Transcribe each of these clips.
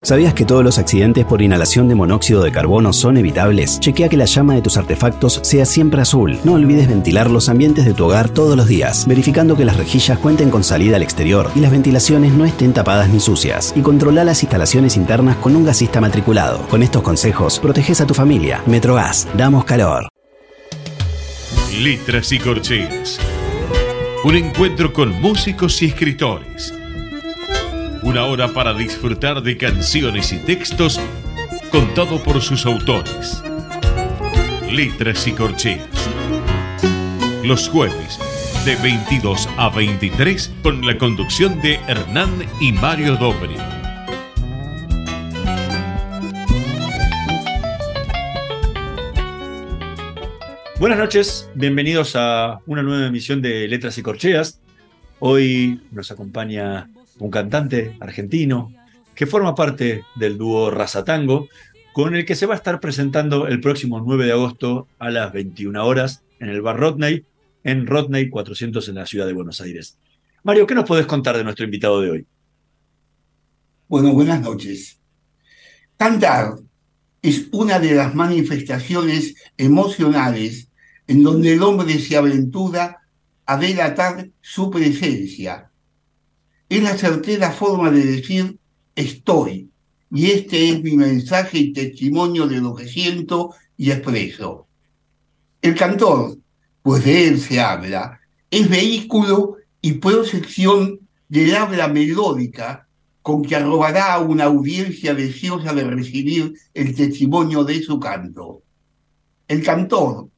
¿Sabías que todos los accidentes por inhalación de monóxido de carbono son evitables? Chequea que la llama de tus artefactos sea siempre azul. No olvides ventilar los ambientes de tu hogar todos los días, verificando que las rejillas cuenten con salida al exterior y las ventilaciones no estén tapadas ni sucias. Y controla las instalaciones internas con un gasista matriculado. Con estos consejos, proteges a tu familia. Metrogas, damos calor. Letras y corcheas. Un encuentro con músicos y escritores una hora para disfrutar de canciones y textos contado por sus autores. Letras y corcheas. Los jueves de 22 a 23 con la conducción de Hernán y Mario Dobri. Buenas noches, bienvenidos a una nueva emisión de Letras y Corcheas. Hoy nos acompaña un cantante argentino que forma parte del dúo Razatango, con el que se va a estar presentando el próximo 9 de agosto a las 21 horas en el bar Rodney, en Rodney 400 en la ciudad de Buenos Aires. Mario, ¿qué nos podés contar de nuestro invitado de hoy? Bueno, buenas noches. Cantar es una de las manifestaciones emocionales en donde el hombre se aventura a delatar su presencia, es la certera forma de decir estoy. Y este es mi mensaje y testimonio de lo que siento y expreso. El cantor, pues de él se habla, es vehículo y proyección del habla melódica con que arrobará a una audiencia deseosa de recibir el testimonio de su canto. El cantor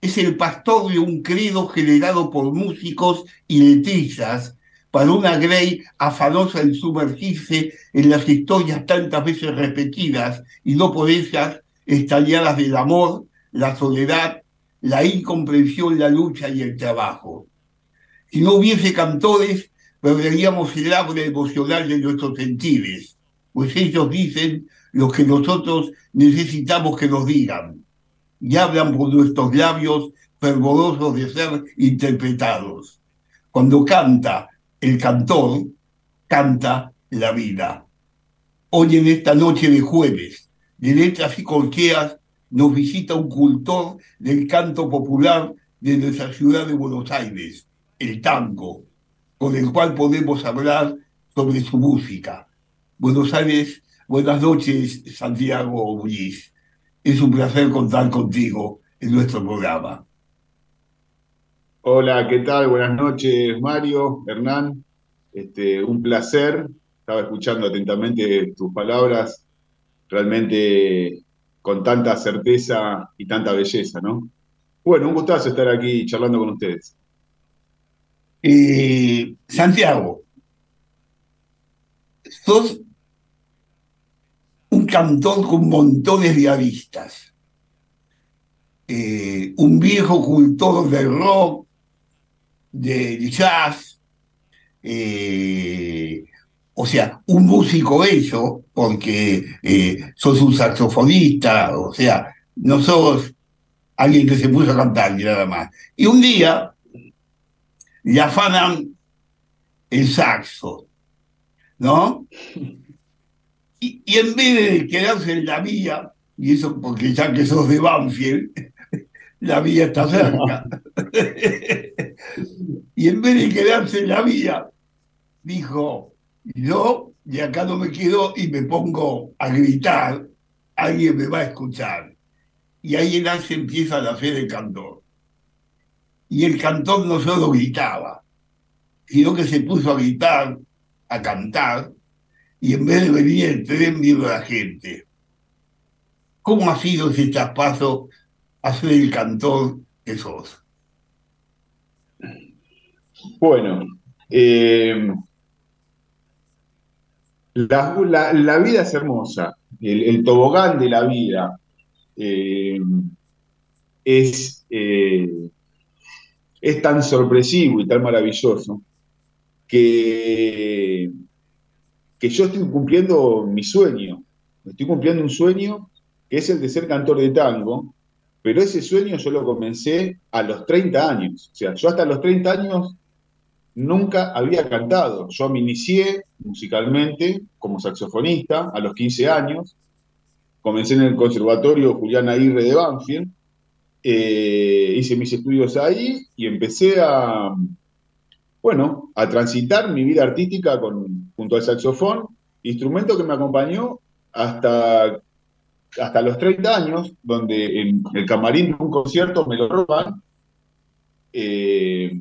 es el pastor de un credo generado por músicos y letrizas para una Grey afanosa en sumergirse en las historias tantas veces repetidas y no por ellas estalladas del amor, la soledad, la incomprensión, la lucha y el trabajo. Si no hubiese cantores, perderíamos el abre emocional de nuestros sentidos, pues ellos dicen lo que nosotros necesitamos que nos digan, y hablan por nuestros labios fervorosos de ser interpretados. Cuando canta el cantor canta la vida. Hoy en esta noche de jueves, de letras y corcheas, nos visita un cultor del canto popular de nuestra ciudad de Buenos Aires, el tango, con el cual podemos hablar sobre su música. Buenos Aires, buenas noches, Santiago Muñiz. Es un placer contar contigo en nuestro programa. Hola, ¿qué tal? Buenas noches, Mario, Hernán. Este, un placer. Estaba escuchando atentamente tus palabras, realmente con tanta certeza y tanta belleza, ¿no? Bueno, un gustazo estar aquí charlando con ustedes. Santiago, sos un cantor con montones de avistas. Eh, un viejo cultor del rock, de jazz, eh, o sea, un músico eso, porque eh, sos un saxofonista, o sea, no sos alguien que se puso a cantar ni nada más. Y un día le afanan el saxo, ¿no? Y, y, en vez de quedarse en la vía, y eso porque ya que sos de Banfield, la vía está cerca. y en vez de quedarse en la vía, dijo, yo de acá no me quedo y me pongo a gritar, alguien me va a escuchar. Y ahí nace empieza la fe del cantor. Y el cantor no solo gritaba, sino que se puso a gritar, a cantar, y en vez de venir el tren vino la gente. ¿Cómo ha sido ese traspaso ser el cantor que sos? Bueno, eh, la, vida es hermosa, el, tobogán de la vida eh, es, eh, es tan sorpresivo y tan maravilloso que, que yo estoy cumpliendo mi sueño, estoy cumpliendo un sueño que es el de ser cantor de tango, pero ese sueño yo lo comencé a los 30 años, o sea, yo hasta los 30 años nunca había cantado. Yo me inicié musicalmente como saxofonista a los 15 años. Comencé en el Conservatorio Julián Aguirre de Banfield. Eh, hice mis estudios ahí y empecé a, bueno, a transitar mi vida artística con, junto al saxofón, instrumento que me acompañó hasta, hasta los 30 años, donde en el camarín de un concierto me lo roban. Eh,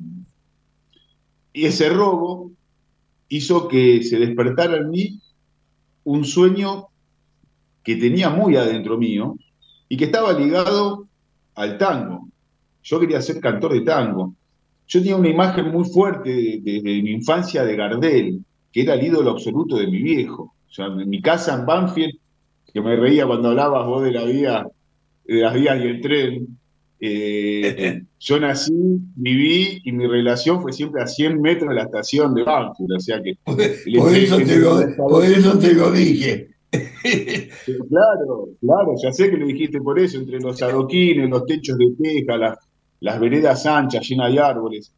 y ese robo hizo que se despertara en mí un sueño que tenía muy adentro mío y que estaba ligado al tango. Yo quería ser cantor de tango. Yo tenía una imagen muy fuerte desde mi infancia de Gardel, que era el ídolo absoluto de mi viejo. O sea, en mi casa en Banfield, que me reía cuando hablabas vos de la vía, de las vías y el tren, eh, yo nací, viví y mi relación fue siempre a 100 metros de la estación de Banfield, o sea que... Por, eso, te lo, dije. Claro, claro, ya sé que lo dijiste por eso, entre los adoquines, los techos de teja, las, las veredas anchas llenas de árboles.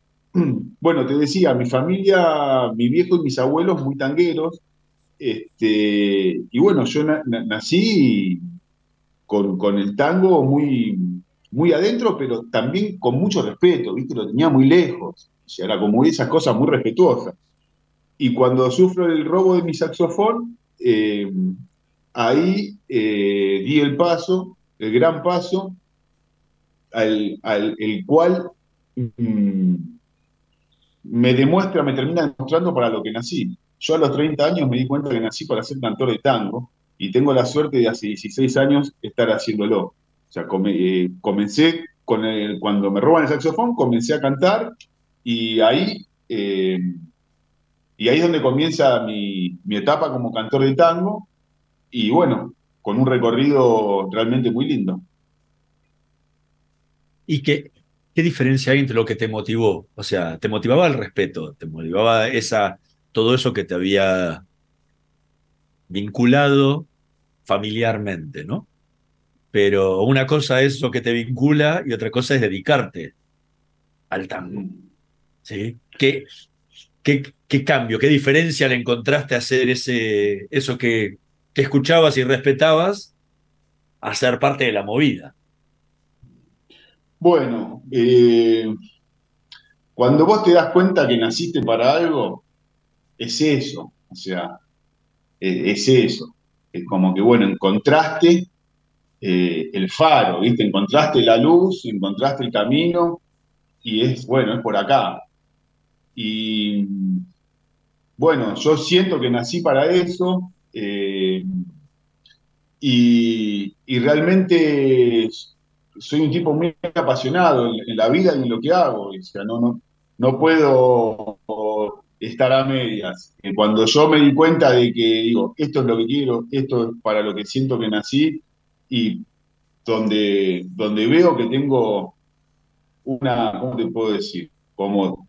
Bueno, te decía, mi familia, mi viejo y mis abuelos muy tangueros, este, y bueno, yo nací con, con el tango muy, muy adentro, pero también con mucho respeto, ¿viste? Lo tenía muy lejos. O sea, era como esas cosas muy respetuosas. Y cuando sufro el robo de mi saxofón, eh, ahí eh, di el paso, el gran paso, al, el cual mm, me demuestra, me termina demostrando para lo que nací. Yo a los 30 años me di cuenta que nací para ser cantor de tango y tengo la suerte de hace 16 años estar haciéndolo. O sea, eh, comencé con el, cuando me roban el saxofón, comencé a cantar y ahí, eh, y ahí es donde comienza mi, etapa como cantor de tango y bueno, con un recorrido realmente muy lindo. ¿Y qué, qué diferencia hay entre lo que te motivó? O sea, te motivaba el respeto, te motivaba esa, todo eso que te había vinculado familiarmente, ¿no? Pero una cosa es lo que te vincula y otra cosa es dedicarte al tango. ¿Sí? ¿Qué, qué, cambio, qué diferencia le encontraste a hacer ese, eso que, que escuchabas y respetabas a ser parte de la movida? Bueno, eh, cuando vos te das cuenta que naciste para algo, es eso, o sea, es, es eso. Es como que, bueno, encontraste eh, el faro, ¿viste? Encontraste la luz, encontraste el camino y es, bueno, es por acá. Y bueno, yo siento que nací para eso eh, y, realmente soy un tipo muy apasionado en, la vida y en lo que hago. O sea, no, no, no puedo estar a medias. Cuando yo me di cuenta de que digo, esto es lo que quiero, esto es para lo que siento que nací, y donde, donde veo que tengo una, ¿cómo te puedo decir? Como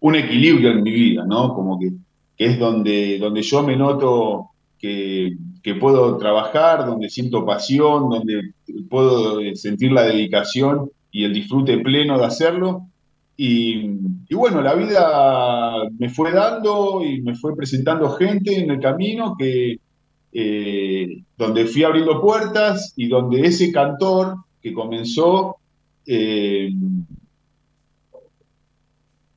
un equilibrio en mi vida, ¿no? Como que, es donde, donde yo me noto que, puedo trabajar, donde siento pasión, donde puedo sentir la dedicación y el disfrute pleno de hacerlo. Y, bueno, la vida me fue dando y me fue presentando gente en el camino que, eh, donde fui abriendo puertas y donde ese cantor que comenzó, eh,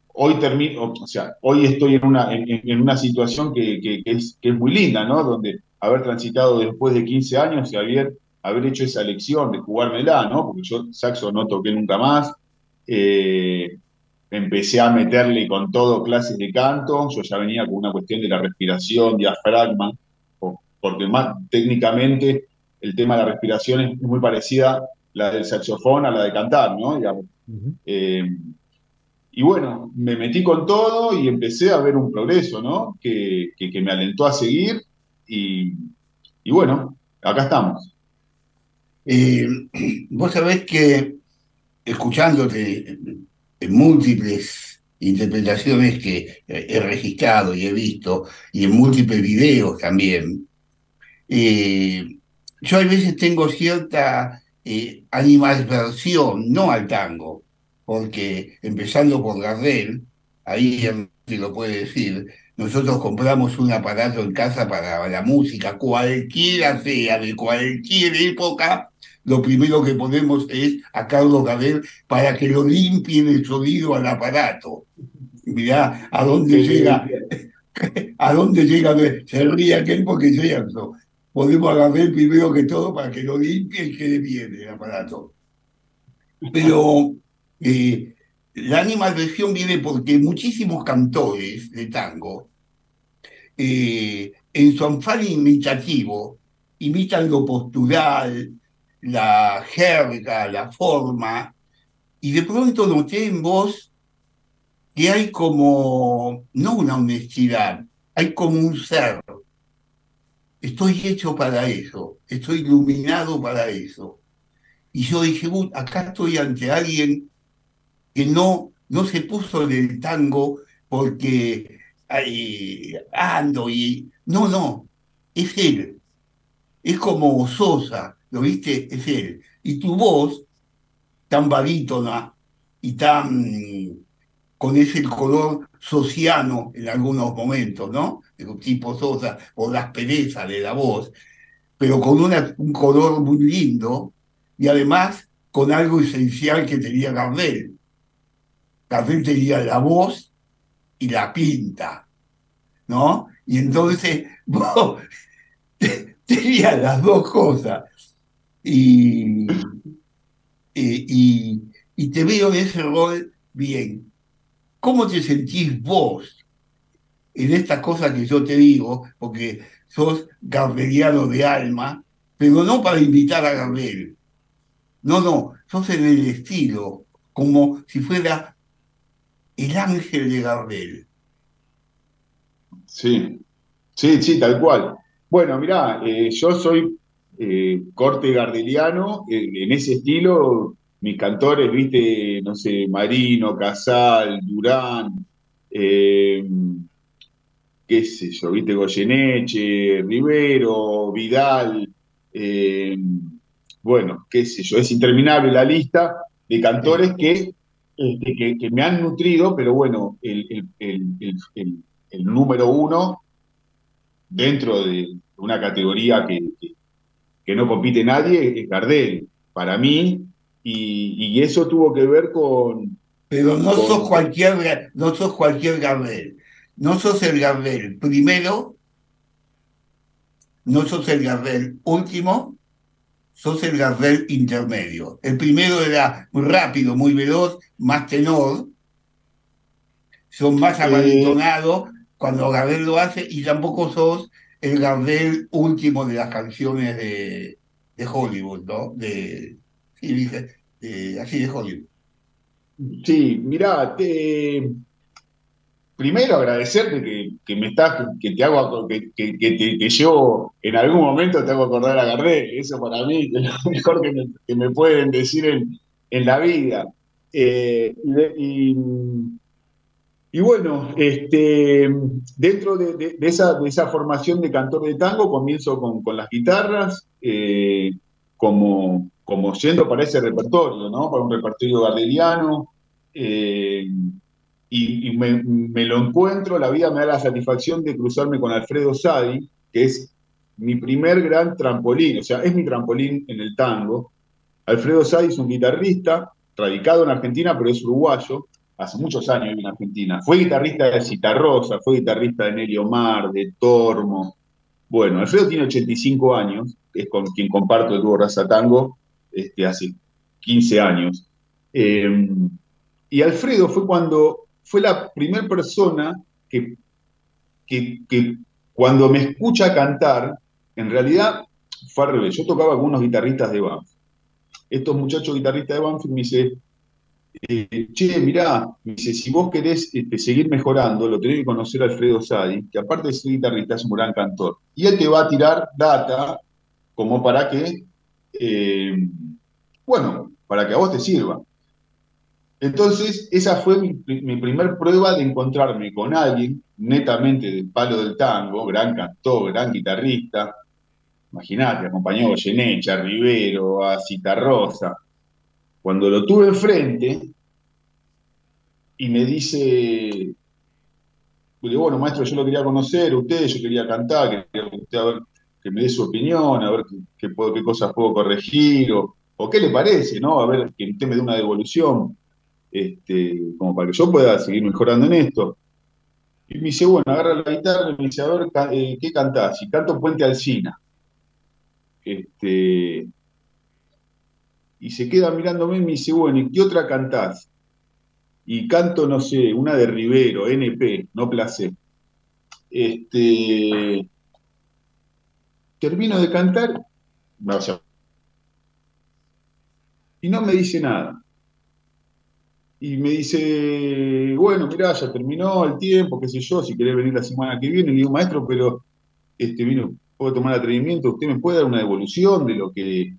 hoy termino, o sea, hoy estoy en una, en, una situación que, es, muy linda, ¿no? Donde haber transitado después de 15 años y haber, haber hecho esa elección de jugármela, ¿no? Porque yo saxo no toqué nunca más, eh, empecé a meterle con todo clases de canto, yo ya venía con una cuestión de la respiración, diafragma, porque más técnicamente el tema de la respiración es muy parecida la del saxofón a la de cantar, ¿no? Eh, y bueno, me metí con todo y empecé a ver un progreso, ¿no? Que, me alentó a seguir y, bueno, acá estamos. Eh, vos sabés que escuchándote en múltiples interpretaciones que he registrado y he visto, y en múltiples videos también, eh, yo a veces tengo cierta eh, animadversión, no al tango, porque empezando por Gardel, ahí se lo puede decir, nosotros compramos un aparato en casa para la música, cualquiera sea, de cualquier época, lo primero que ponemos es a Carlos Gardel para que lo limpien el sonido al aparato. Mirá a dónde llega, a dónde llega, se ríe aquel porque es cierto. Podemos agarrar primero que todo para que lo limpie y quede bien el aparato. Pero eh, la animación viene porque muchísimos cantores de tango, eh, en su afán imitativo, imitan lo postural, la jerga, la forma, y de pronto noté en vos que hay como, no una honestidad, hay como un ser. Estoy hecho para eso, estoy iluminado para eso. Y yo dije, acá estoy ante alguien que no, no se puso en el tango porque ando y... No, no, es él. Es como Sosa, ¿lo viste? Es él. Y tu voz, tan barítona y tan con ese color sociano en algunos momentos, ¿no? De tipo Sosa, por las perezas de la voz, pero con una, un color muy lindo y además con algo esencial que tenía Gardel. Gardel tenía la voz y la pinta, ¿no? Y entonces vos tenías las dos cosas y, y, y, te veo en ese rol bien. ¿Cómo te sentís vos en estas cosas que yo te digo? Porque sos garbeliano de alma, pero no para invitar a Gabriel. No, no, sos en el estilo, como si fuera el ángel de Gardel. Sí, sí, sí, tal cual. Bueno, mirá, eh, yo soy eh, corte gardeliano, eh, en ese estilo, mis cantores, viste, no sé, Marino, Casal, Durán, eh, qué sé yo, viste, Goyeneche, Rivero, Vidal, bueno, qué sé yo, es interminable la lista de cantores que, este, que, me han nutrido, pero bueno, el, número uno dentro de una categoría que no compite nadie es Gardel, para mí, y, eso tuvo que ver con... Pero no sos cualquier, no sos cualquier Gardel, no sos el Gardel primero, no sos el Gardel último, sos el Gardel intermedio. El primero era muy rápido, muy veloz, más tenor, son más abandonados cuando Gardel lo hace y tampoco sos el Gardel último de las canciones de, de Hollywood, ¿no? De, así de Hollywood. Sí, mirá, primero agradecerte que, que, me estás, que te hago, que, que, te, yo en algún momento te hago acordar a Gardel, eso para mí es lo mejor que me, que pueden decir en, en la vida. Eh, y bueno, este, dentro de, esa, formación de cantor de tango comienzo con, las guitarras, eh, como, como yendo para ese repertorio, ¿no? Para un repertorio gardeliano. Eh, y, me, lo encuentro, la vida me da la satisfacción de cruzarme con Alfredo Sadi, que es mi primer gran trampolín, o sea, es mi trampolín en el tango. Alfredo Sadi es un guitarrista, radicado en Argentina, pero es uruguayo, hace muchos años en Argentina. Fue guitarrista de Citarrosa, fue guitarrista de Nelly Omar, de Tormo. Bueno, Alfredo tiene 85 años, es con quien comparto el dúo Raza Tango este, hace 15 años. Em, y Alfredo fue cuando fue la primera persona que, que, cuando me escucha cantar, en realidad fue al revés. Yo tocaba con unos guitarristas de Banff. Estos muchachos guitarristas de Banff me dice, eh, che, mirá, dice, si vos querés este, seguir mejorando, lo tenés que conocer a Alfredo Sadi, que aparte de ser guitarrista es un gran cantor. Y él te va a tirar data como para que, eh, bueno, para que a vos te sirva. Entonces, esa fue mi, mi primer prueba de encontrarme con alguien netamente del palo del tango, gran cantor, gran guitarrista. Imagínate, acompañó a Goyenecha, a Rivero, a Citarrosa. Cuando lo tuve enfrente y me dice, bueno, maestro, yo lo quería conocer, usted, yo quería cantar, quería ver, que me dé su opinión, a ver qué, qué cosas puedo corregir, o, o, qué le parece, ¿no? A ver, que usted me dé una devolución este, como para que yo pueda seguir mejorando en esto. Y me dice, bueno, agarra la guitarra y me dice, a ver, eh, ¿qué cantás? Y canto Puente Alcina. Este, y se queda mirándome y me dice, bueno, ¿y qué otra cantás? Y canto, no sé, una de Rivero, NP, no placé. Este, termino de cantar, y no me dice nada y me dice, bueno, mirá, ya terminó el tiempo, qué sé yo, si querés venir la semana que viene, le digo, maestro, pero este, vino, puedo tomar atrevimiento, usted me puede dar una devolución de lo que,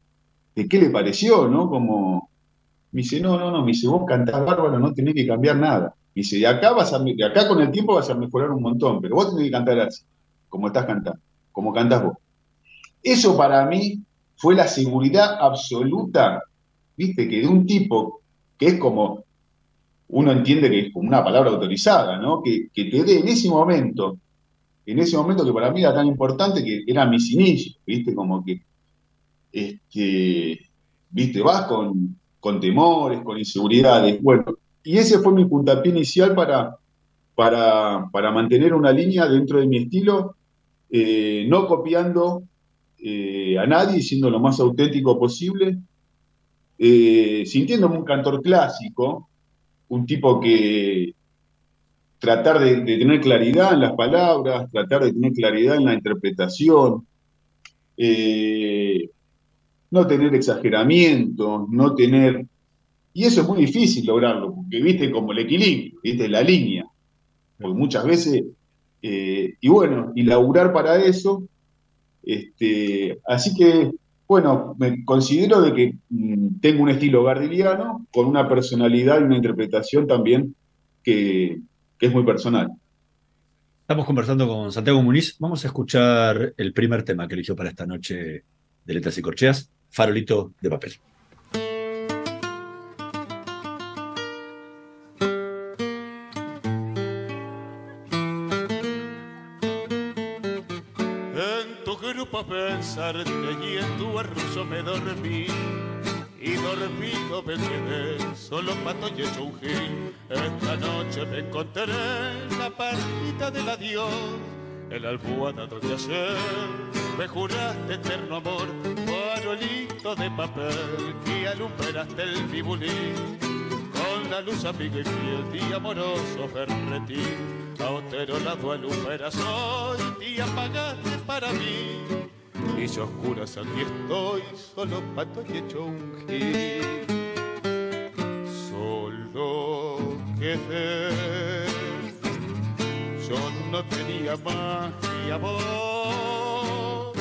de qué le pareció, ¿no? Como, me dice, no, no, no, me dice, vos cantás bárbaro, no tenés que cambiar nada. Me dice, de acá vas a, de acá con el tiempo vas a mejorar un montón, pero vos tenés que cantar así, como estás cantando, como cantás vos. Eso para mí fue la seguridad absoluta, viste, que de un tipo que es como uno entiende que es como una palabra autorizada, ¿no? Que, te dé en ese momento, en ese momento que para mí era tan importante que era mis inicios, ¿viste? Como que, este, ¿viste? Vas con, con temores, con inseguridades. Bueno, y ese fue mi puntapié inicial para, para, para mantener una línea dentro de mi estilo, eh, no copiando eh, a nadie, siendo lo más auténtico posible, eh, sintiéndome un cantor clásico, un tipo que tratar de, tener claridad en las palabras, tratar de tener claridad en la interpretación, no tener exageramiento, no tener... Y eso es muy difícil lograrlo, porque viste como el equilibrio, viste la línea. Porque muchas veces, eh, y bueno, y laburar para eso, este, así que bueno, me considero de que mm, tengo un estilo gardiliano con una personalidad y una interpretación también que, que es muy personal. Estamos conversando con Santiago Muniz. Vamos a escuchar el primer tema que eligió para esta noche de Letras y Corcheas, Farolito de Papel. pensarte y en tu arruzo me dormí. Y dormido me quedé solo pato y hecho un gil. Esta noche me encontré en la partita del adiós el almohada donde ayer. Me juraste eterno amor. Farolito de papel. Que alumbraste el vivulín con la luz amiga y fiel y amoroso ferretín. A otro lado alumbras hoy y apagaste para mí. Y yo oscuras aquí estoy, solo pato y hecho un gil. Solo quedé, no tenía más que amor.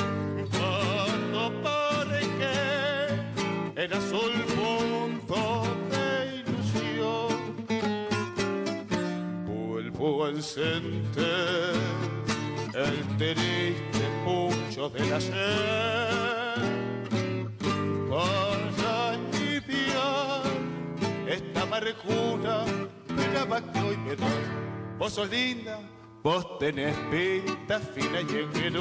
Cuando que era sol punto de ilusión, vuelvo a encender el triste pucho de la sed para aliviar esta amargura de la que hoy me da. Vos sos linda, vos tenés pinta fina y en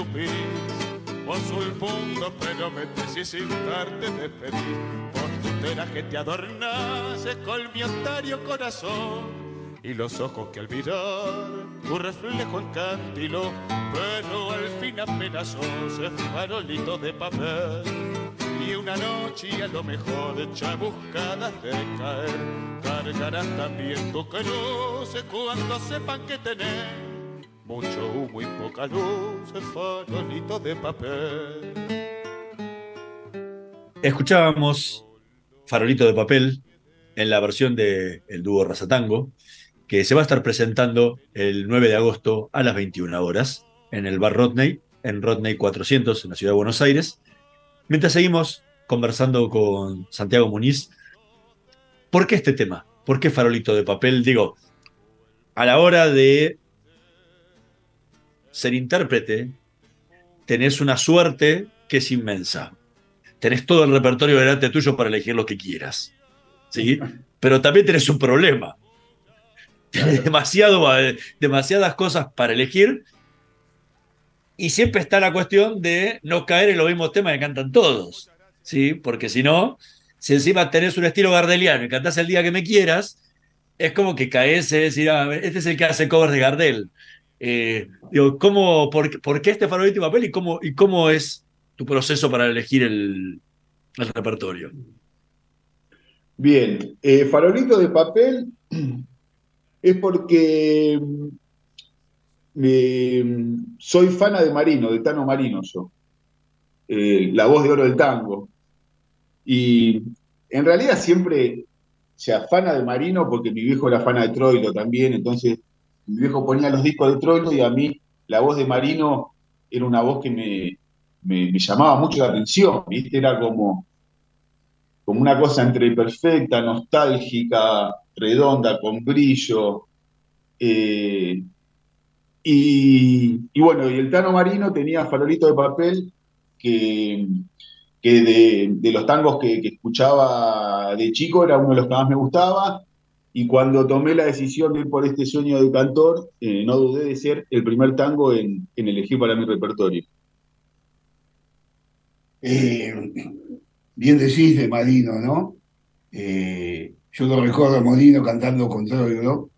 Vos sos el mundo, pero me decís sin darte despedir. Vos tu que te adornas con mi otario corazón. Y los ojos que al mirar tu reflejo encandiló, pero al fin apenas sos el farolito de papel. Y una noche y a lo mejor ya buscadas de caer cargarán también tu cruz cuando sepan que tenés mucho humo y poca luz, farolito de papel. Escuchábamos Farolito de Papel en la versión del el dúo Razatango, que se va a estar presentando el 9 de agosto a las 21 horas en el bar Rodney, en Rodney 400, en la ciudad de Buenos Aires. Mientras seguimos conversando con Santiago Muniz, ¿por qué este tema? ¿Por qué Farolito de Papel? Digo, a la hora de ser intérprete, tenés una suerte que es inmensa. Tenés todo el repertorio delante tuyo para elegir lo que quieras. ¿sí? Pero también tenés un problema. Tienes demasiado, eh, demasiadas cosas para elegir. Y siempre está la cuestión de no caer en los mismos temas que cantan todos. ¿sí? Porque si no, si encima tenés un estilo gardeliano y cantás el día que me quieras, es como que caes y decir, ah, este es el que hace covers de Gardel. Eh, digo, ¿cómo, por, qué este farolito y papel y cómo, y cómo es tu proceso para elegir el, repertorio? Bien, eh, farolito de papel es porque mm, soy fana de Marino, de Tano Marino yo, eh, la voz de oro del tango. Y en realidad siempre se afana de Marino porque mi viejo era fana de Troilo también, entonces mi viejo ponía los discos de Troilo y a mí la voz de Marino era una voz que me, llamaba mucho la atención. Era como, una cosa entre perfecta, nostálgica, redonda, con brillo. Eh, y, bueno, y el Tano Marino tenía farolito de papel que, de, los tangos que, escuchaba de chico era uno de los que más me gustaba y cuando tomé la decisión de ir por este sueño de cantor, eh, no dudé de ser el primer tango en, elegir para mi repertorio. Eh, bien decís de Marino, ¿no? Eh, yo lo recuerdo a Marino cantando con Troilo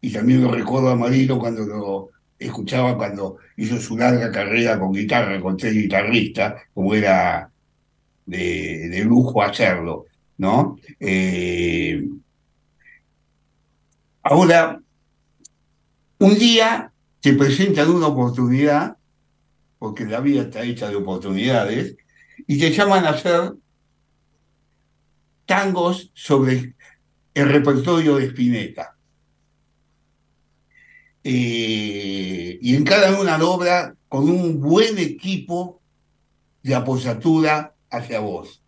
y también lo recuerdo a Marino cuando lo escuchaba cuando hizo su larga carrera con guitarra, con tres guitarristas, como era de, lujo hacerlo, ¿no? Ahora, un día te presentan una oportunidad, porque la vida está hecha de oportunidades, y te llaman a hacer tangos sobre el repertorio de Spinetta. Eh, y en cada una obra con un buen equipo de apoyatura hacia vos.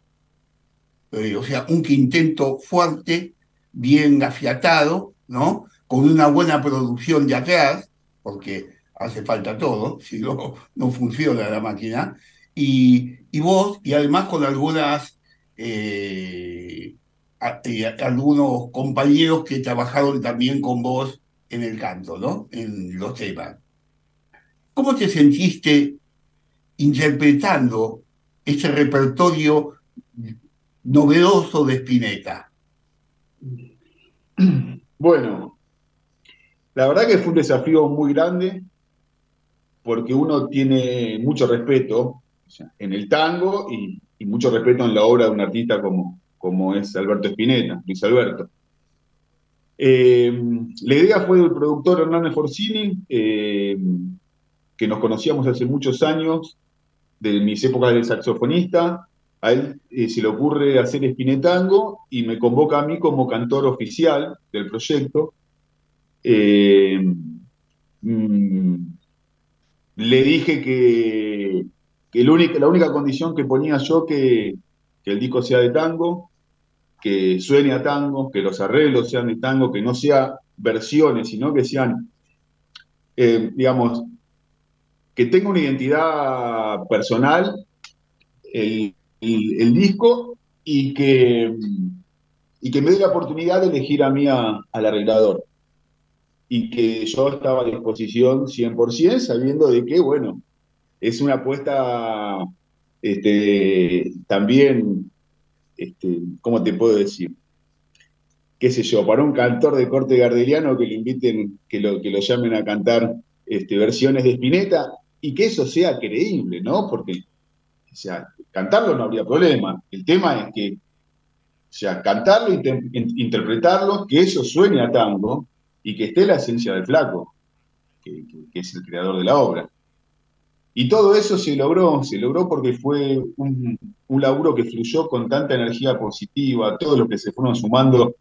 Eh, o sea, un quinteto fuerte, bien afiatado, ¿no? Con una buena producción de atrás, porque hace falta todo, si no, no funciona la máquina, y, vos, y además con algunas, eh, algunos compañeros que trabajaron también con vos en el canto, ¿no? En los temas. ¿Cómo te sentiste interpretando ese repertorio novedoso de Spinetta? Bueno, la verdad que fue un desafío muy grande porque uno tiene mucho respeto en el tango y, mucho respeto en la obra de un artista como, como es Alberto Spinetta, Luis Alberto. Eh, la idea fue del productor Hernández Forcini, eh, que nos conocíamos hace muchos años, de mis épocas de saxofonista, a él eh, se le ocurre hacer Espinetango y me convoca a mí como cantor oficial del proyecto. Eh, mm, le dije que, la única condición que ponía yo que, que el disco sea de tango, que suene a tango, que los arreglos sean de tango, que no sea versiones, sino que sean, eh, digamos, que tenga una identidad personal. El, el, disco y que, y que me dé la oportunidad de elegir a mí al arreglador. Y que yo estaba a disposición 100%, sabiendo de que, bueno, es una apuesta este, también, este, ¿cómo te puedo decir? qué sé yo, para un cantor de corte gardeliano que lo inviten, que lo, que lo llamen a cantar este, versiones de Spinetta y que eso sea creíble, ¿no? Porque O sea, cantarlo no habría problema. El tema es que, o sea, cantarlo, interpretarlo, que eso suene a tango y que esté la esencia del flaco, que, es el creador de la obra. Y todo eso se logró, se logró porque fue un, laburo que fluyó con tanta energía positiva, todos los que se fueron sumando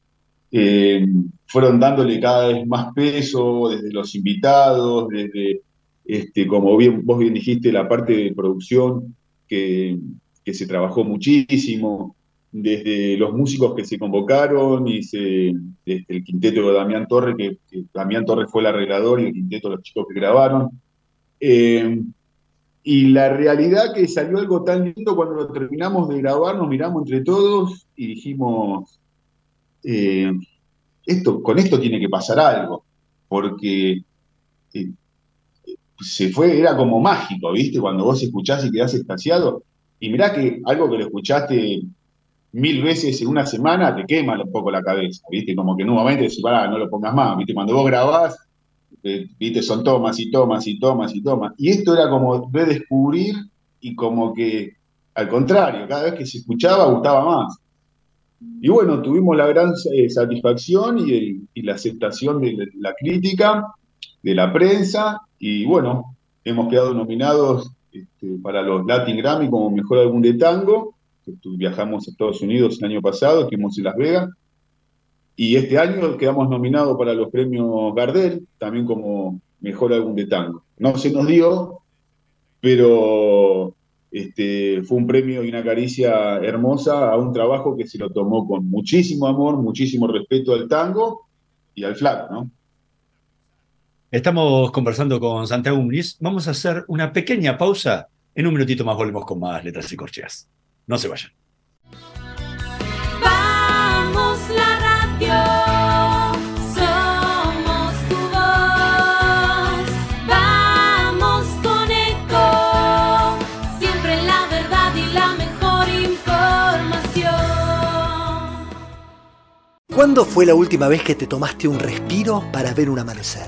eh, fueron dándole cada vez más peso, desde los invitados, desde, este, como vos bien dijiste, la parte de producción que, se trabajó muchísimo, desde los músicos que se convocaron y desde el quinteto de Damián Torres, que, Damián Torres fue el arreglador y el quinteto de los chicos que grabaron. Eh, y la realidad que salió algo tan lindo cuando lo terminamos de grabar, nos miramos entre todos y dijimos, eh, esto, con esto tiene que pasar algo, porque eh, se fue, era como mágico, ¿viste? Cuando vos escuchás y quedás extasiado, y mirá que algo que lo escuchaste mil veces en una semana te quema un poco la cabeza, ¿viste? Como que pará, no lo pongas más, ¿viste? Cuando vos grabás, eh, ¿viste? Son tomas y tomas y tomas y tomas. Y esto era como redescubrir y como que, al contrario, cada vez que se escuchaba gustaba más. Y bueno, tuvimos la gran eh, satisfacción y, la aceptación de la crítica, de la prensa, y bueno, hemos quedado nominados este, para los Latin Grammy como mejor álbum de tango. Viajamos a Estados Unidos el año pasado, estuvimos en Las Vegas. Y este año quedamos nominados para los premios Gardel, también como mejor álbum de tango. No se nos dio, pero este, fue un premio y una caricia hermosa a un trabajo que se lo tomó con muchísimo amor, muchísimo respeto al tango y al flaco, ¿no? Estamos conversando con Santiago Muniz. Vamos a hacer una pequeña pausa. En un minutito más volvemos con más letras y corcheas. No se vayan. Vamos la radio. ¿Cuándo fue la última vez que te tomaste un respiro para ver un amanecer?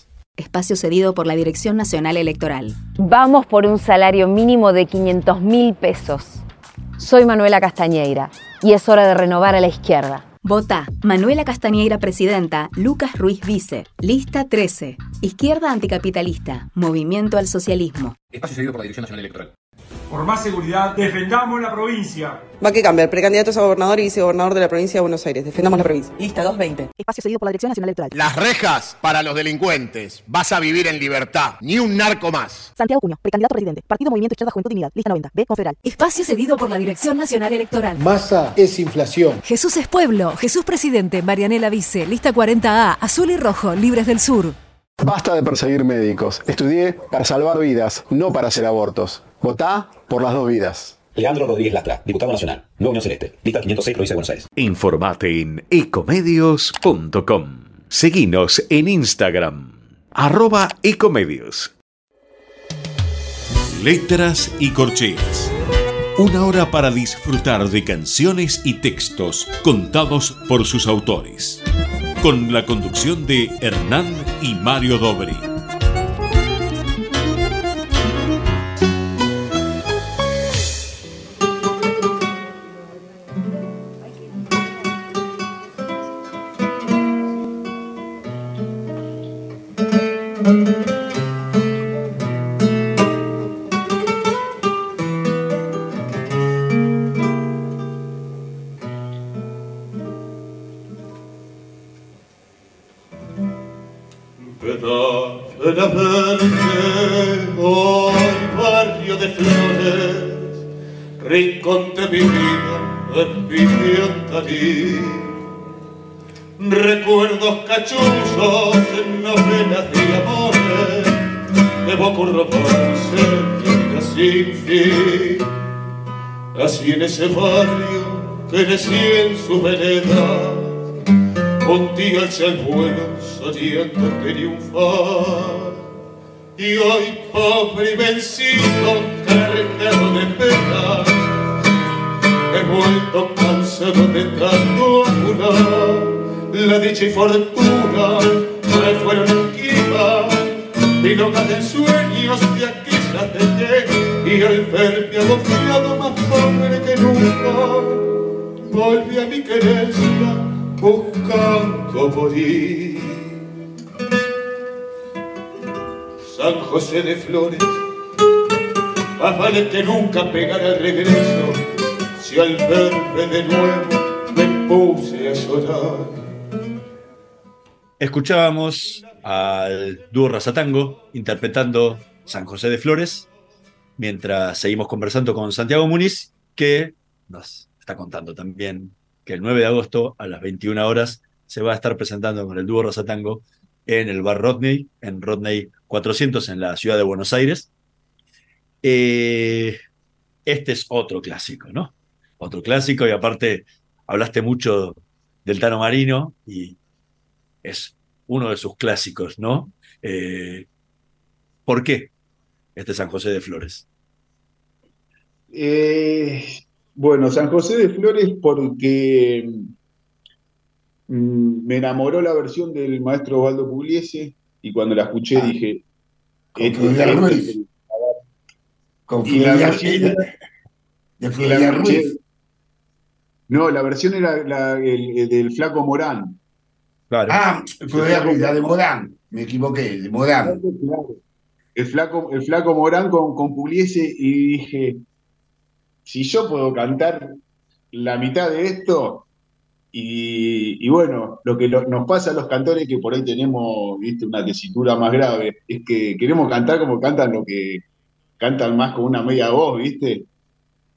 Espacio cedido por la Dirección Nacional Electoral. Vamos por un salario mínimo de 500 mil pesos. Soy Manuela Castañeira y es hora de renovar a la izquierda. Vota Manuela Castañeira Presidenta, Lucas Ruiz Vice, Lista 13, Izquierda Anticapitalista, Movimiento al Socialismo. Espacio cedido por la Dirección Nacional Electoral. Por más seguridad, defendamos la provincia. Va que cambiar. Precandidatos a gobernador y vicegobernador de la provincia de Buenos Aires. Defendamos la provincia. Lista 220. Espacio seguido por la Dirección Nacional Electoral. Las rejas para los delincuentes. Vas a vivir en libertad. Ni un narco más. Santiago Cuño, precandidato presidente. Partido Movimiento Izquierda Juventud Dignidad. Lista 90. B. Confederal. Espacio cedido por la Dirección Nacional Electoral. Masa es inflación. Jesús es pueblo. Jesús presidente. Marianela Vice. Lista 40A. Azul y rojo. Libres del Sur. Basta de perseguir médicos. Estudié para salvar vidas, no para hacer abortos. Votá por las dos vidas. Leandro Rodríguez Lastra, diputado nacional, Nueva Unión Celeste, lista 506, provincia de Buenos Aires. Informate en ecomedios.com. Seguinos en Instagram, arroba ecomedios. Letras y corcheas. Una hora para disfrutar de canciones y textos contados por sus autores. Con la conducción de Hernán y Mario Dobri. Ese barrio crecí en su vereda, un día el vuelo soñando triunfar. Y hoy pobre y vencido, cargado de pena, he vuelto cansado de tanto apurar. La dicha y fortuna y al verme agobiado más pobre que nunca, volví a mi querencia buscando morir. San José de Flores, más vale que nunca pegar al regreso, si al verme de nuevo me puse a llorar. Escuchábamos al dúo Razatango interpretando San José de Flores, mientras seguimos conversando con Santiago Muniz, que nos está contando también que el 9 de agosto a las 21 horas se va a estar presentando con el dúo Rosatango en el bar Rodney, en Rodney 400 en la ciudad de Buenos Aires. Eh, este es otro clásico, ¿no? Otro clásico y aparte hablaste mucho del Tano Marino y es uno de sus clásicos, ¿no? Eh, ¿Por qué este San José de Flores? Eh, bueno, San José de Flores porque mm, me enamoró la versión del maestro Osvaldo Pugliese y cuando la escuché Ah. dije... Con este- este- Ruiz. Con y la versión- de y la versión-. No, la versión era la- el, el del Flaco Morán. Ah, Florida Ruiz, la de Morán. Me equivoqué, de Morán. El flaco, el flaco Morán con, con y dije, si yo puedo cantar la mitad de esto, y, bueno, lo que nos pasa a los cantores que por ahí tenemos, viste, una tesitura más grave, es que queremos cantar como cantan lo que cantan más con una media voz, viste.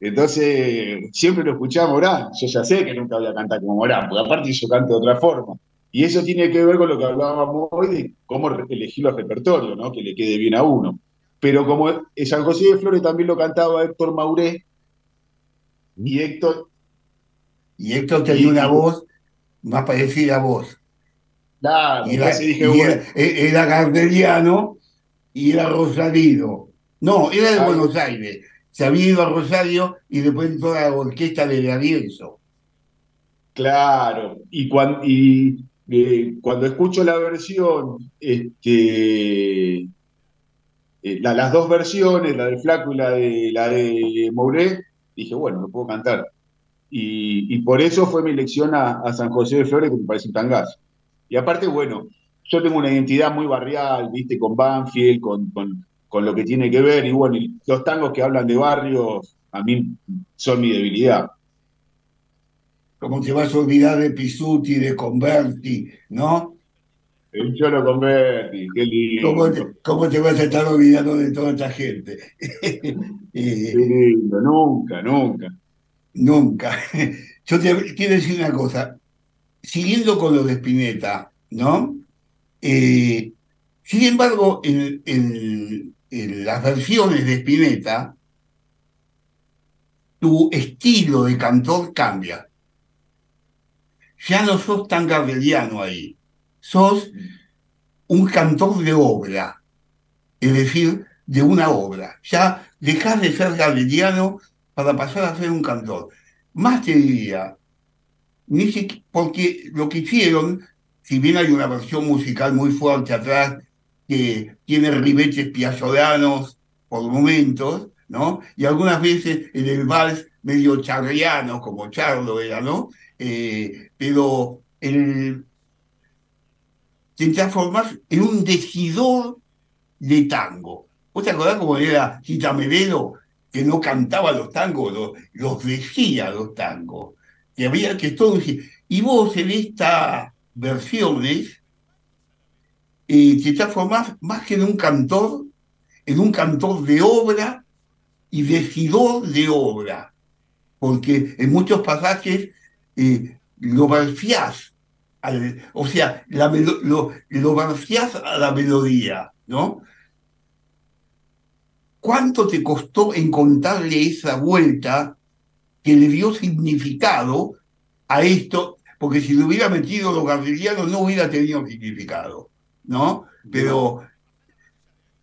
Entonces, siempre lo escuchaba Morán. Yo ya sé que nunca voy a cantar como Morán, porque aparte yo canto de otra forma. Y eso tiene que ver con lo que hablábamos hoy de cómo elegir los repertorios, ¿no? Que le quede bien a uno. Pero como San José de Flores también lo cantaba Héctor Mauré, y Héctor, Y Héctor tenía una voz más parecida a vos. claro, Y era, dije, y era, e- era gardeliano y era rosarino. No, era de. Buenos Aires. Se había ido a Rosario y después entró a la orquesta de Arienzo. Claro, y, cuan- y, eh, cuando escucho la versión, este, eh, la- las dos versiones, la del Flaco y la de, la de Mouré, dije, bueno, lo puedo cantar. Y, por eso fue mi elección a, San José de Flores, que me parece un tangazo. Y aparte, bueno, yo tengo una identidad muy barrial, viste, con Banfield, con, lo que tiene que ver, y bueno, los tangos que hablan de barrios, a mí son mi debilidad. Como te vas a olvidar de Pisuti, de Converti, ¿no? El Cholo Converti, qué lindo. ¿Cómo te, cómo te vas a estar olvidando de toda esta gente? Eh, Qué lindo, nunca, nunca. Nunca. Yo te quiero decir una cosa. Siguiendo con lo de Spinetta, ¿no? Eh, sin embargo, en, en- en las versiones de Spinetta, tu estilo de cantor cambia. Ya no sos tan gardeliano ahí. Sos un cantor de obra. Es decir, de una obra. Ya dejás de ser gardeliano para pasar a ser un cantor. Más te diría, porque lo que hicieron, si bien hay una versión musical muy fuerte atrás, que tiene ribetes piazzolanos por momentos, ¿no? Y algunas veces en el vals medio charriano, como Charlo era, ¿no? Eh, pero el, te transformas en un decidor de tango. ¿Vos te acordás cómo era Gita Merelo, que no cantaba los tangos, los, decía los tangos? Que había que todo. Y vos en estas versiones eh, te transformás más que en un cantor, en un cantor de obra y decidor de obra, porque en muchos pasajes eh, lo verfiás, al- o sea, la lo, lo a la melodía, ¿no? ¿Cuánto te costó encontrarle esa vuelta que le dio significado a esto? Porque si le hubiera metido los gardelianos no hubiera tenido significado, ¿no? Pero,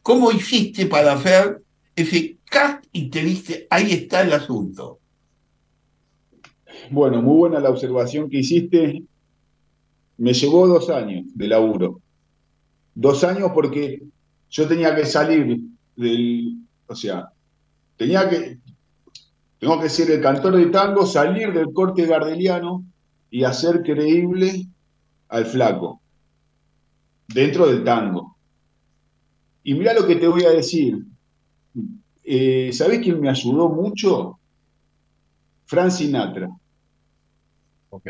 ¿cómo hiciste para hacer ese cast y te diste, ahí está el asunto? Bueno, muy buena la observación que hiciste. Me llevó dos años de laburo. Dos años porque yo tenía que salir del, o sea, tenía que, tengo que ser el cantor de tango, salir del corte gardeliano y hacer creíble al flaco dentro del tango. Y mira lo que te voy a decir. Eh, ¿Sabés quién me ayudó mucho? Frank Sinatra. Ok.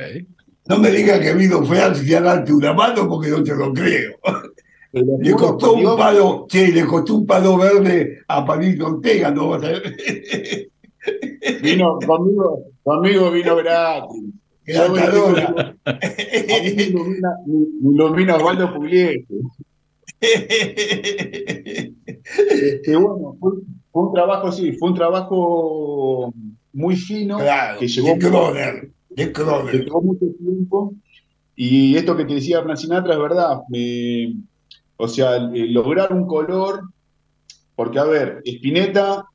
No me digas que vino Francia a darte una mano porque no te lo creo. Le costó un palo, che, le costó un palo verde a Palito Ortega, no vas a ver. Vino conmigo, conmigo vino gratis. Gratadora. Ilumina, Osvaldo Pugliese. Este, bueno, fue, fue un trabajo, sí, fue un trabajo muy fino Claro, que de Kroner, de que Kroner. llevó mucho tiempo. Y esto que te decía Fran Sinatra es verdad. me- o sea, eh, lograr un color, porque a ver, Spinetta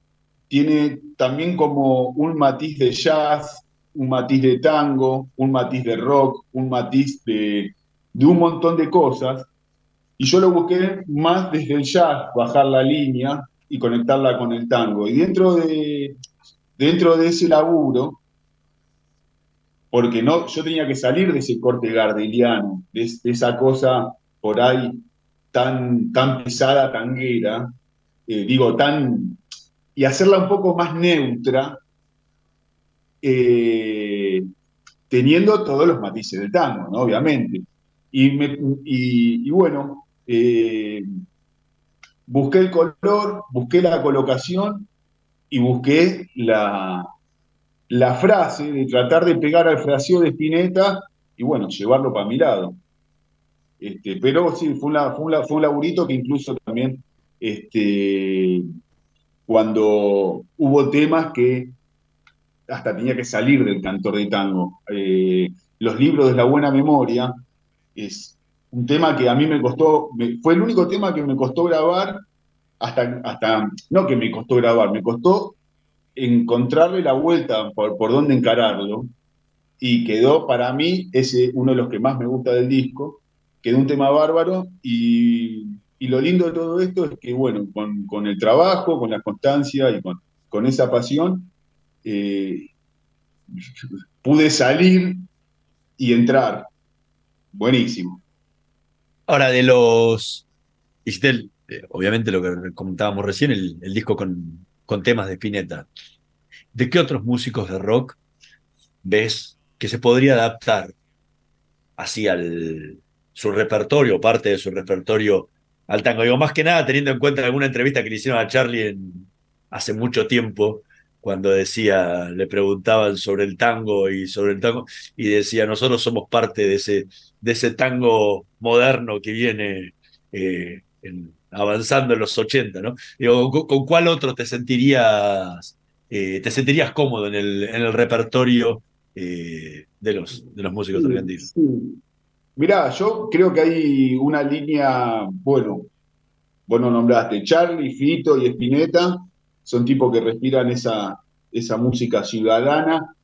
tiene también como un matiz de jazz, un matiz de tango, un matiz de rock, un matiz de, de un montón de cosas. Y yo lo busqué más desde el jazz, bajar la línea y conectarla con el tango. Y dentro de, dentro de ese laburo, porque no, yo tenía que salir de ese corte gardeliano, de, es- de esa cosa por ahí tan, tan pesada, tanguera, eh, digo, tan, y hacerla un poco más neutra, eh, teniendo todos los matices del tango. Obviamente. Y, me- y- y bueno, eh, busqué el color, busqué la colocación y busqué la, la frase de tratar de pegar al fraseo de Spinetta y bueno, llevarlo para mi lado. Este, pero sí, fue, una- fue, fue un laburito que incluso también este, cuando hubo temas que hasta tenía que salir del cantor de tango. Eh, los libros de la buena memoria es un tema que a mí me costó, me- fue el único tema que me costó grabar hasta, hasta, no que me costó grabar, me costó encontrarle la vuelta por, por dónde encararlo y quedó para mí ese uno de los que más me gusta del disco, quedó un tema bárbaro y, y lo lindo de todo esto es que bueno, con, con el trabajo, con la constancia y con, con esa pasión, eh, pude salir y entrar. Buenísimo. Ahora, de los. Eh, obviamente, lo que comentábamos recién, el, el disco con, con temas de Spinetta. ¿De qué otros músicos de rock ves que se podría adaptar así al su repertorio, parte de su repertorio al tango? Digo, más que nada teniendo en cuenta alguna entrevista que le hicieron a Charlie hace mucho tiempo, cuando decía, le preguntaban sobre el tango y sobre el tango, y decía, nosotros somos parte de ese, de ese tango moderno que viene eh, en- avanzando en los 80, ¿no? Digo, ¿con, con cuál otro te sentirías, eh, te sentirías cómodo en el, en el repertorio eh, de, los, de los músicos Sí, argentinos? sí. Mirá, yo creo que hay una línea, bueno, vos no nombraste, Charlie, Fito y Spinetta, son tipos que respiran esa, esa música ciudadana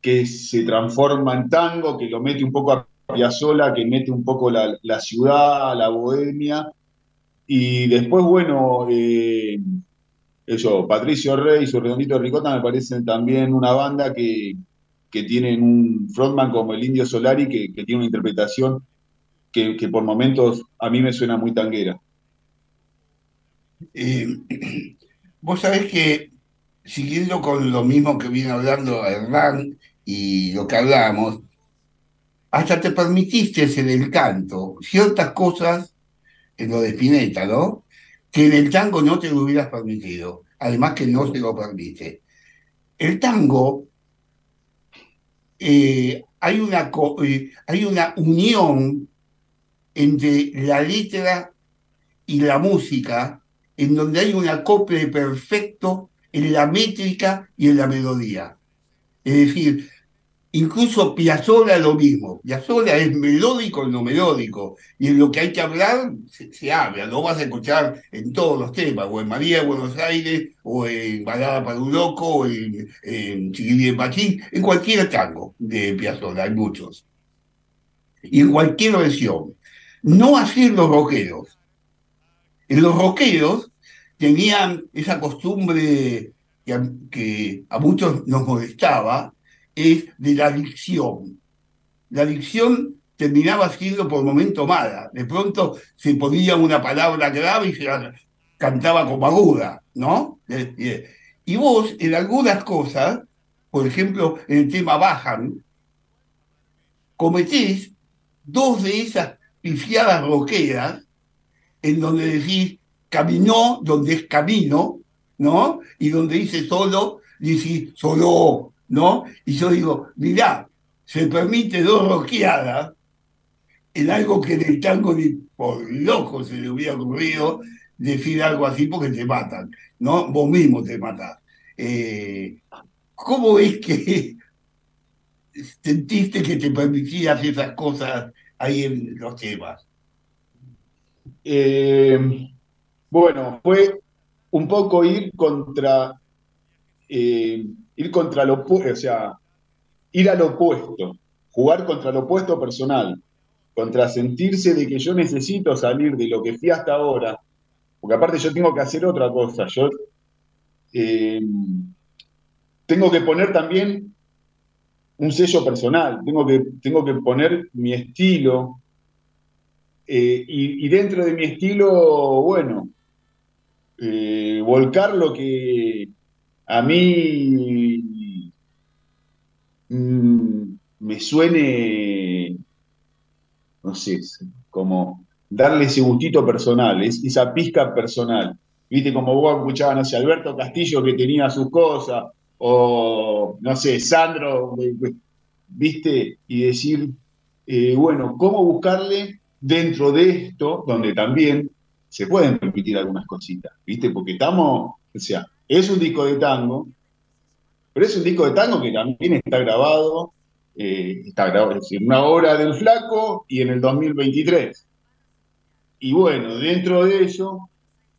que se transforma en tango, que lo mete un poco a Piazzolla, que mete un poco la, la ciudad, la bohemia. Y después, bueno, eh, eso, Patricio Rey y su Redondito de Ricota me parecen también una banda que, que tienen un frontman como el Indio Solari que, tiene una interpretación que, que por momentos a mí me suena muy tanguera. Eh, vos sabés que, siguiendo con lo mismo que viene hablando Hernán y lo que hablamos, hasta te permitiste en el canto ciertas cosas en lo de Spinetta, ¿no? Que en el tango no te lo hubieras permitido, además que no se lo permite. El tango, eh, hay, una, eh, hay una unión entre la letra y la música, en donde hay un acople perfecto en la métrica y en la melodía. Es decir, incluso Piazzolla lo mismo. Piazzolla es melódico y no melódico. Y en lo que hay que hablar, se, habla. Lo vas a escuchar en todos los temas, o en María de Buenos Aires, o en Balada para un Loco, o en, en Chiquilín en Pachín, en cualquier tango de Piazzolla, hay muchos. Y en cualquier versión. No así en los rockeros. En los rockeros tenían esa costumbre que que a muchos nos molestaba, es de la dicción. La dicción terminaba siendo por momento mala. De pronto se ponía una palabra grave y se la cantaba como aguda, ¿no? Eh, eh, Y vos, en algunas cosas, por ejemplo, en el tema Bajan, cometés dos de esas pifiadas roqueras en donde decís caminó donde es camino, ¿no? Y donde dice solo, dice solo, ¿no? Y yo digo, mirá, se permite dos roqueadas en algo que en el tango ni por loco se le hubiera ocurrido decir algo así porque te matan, ¿no? Vos mismo te matás. Eh, ¿Cómo es que sentiste que te permitías esas cosas ahí en los temas? Eh, bueno, fue un poco ir contra, eh, ir contra lo opuesto, o sea, ir al opuesto, jugar contra lo opuesto personal, contra sentirse de que yo necesito salir de lo que fui hasta ahora, porque aparte yo tengo que hacer otra cosa, yo eh, tengo que poner también un sello personal, tengo que, tengo que poner mi estilo, eh, y, dentro de mi estilo, bueno, volcar lo que a mí mm, me suene, no sé, como darle ese gustito personal, es- esa pizca personal. Viste, como vos escuchabas, no sé, Alberto Castillo que tenía sus cosas, o no sé, Sandro, eh, eh, viste, y decir, eh, bueno, ¿cómo buscarle dentro de esto, donde también se pueden permitir algunas cositas, viste? Porque estamos, o sea, es un disco de tango, pero es un disco de tango que también está grabado, eh, está grabado, es decir, una hora del flaco y en el 2023. Y bueno, dentro de eso,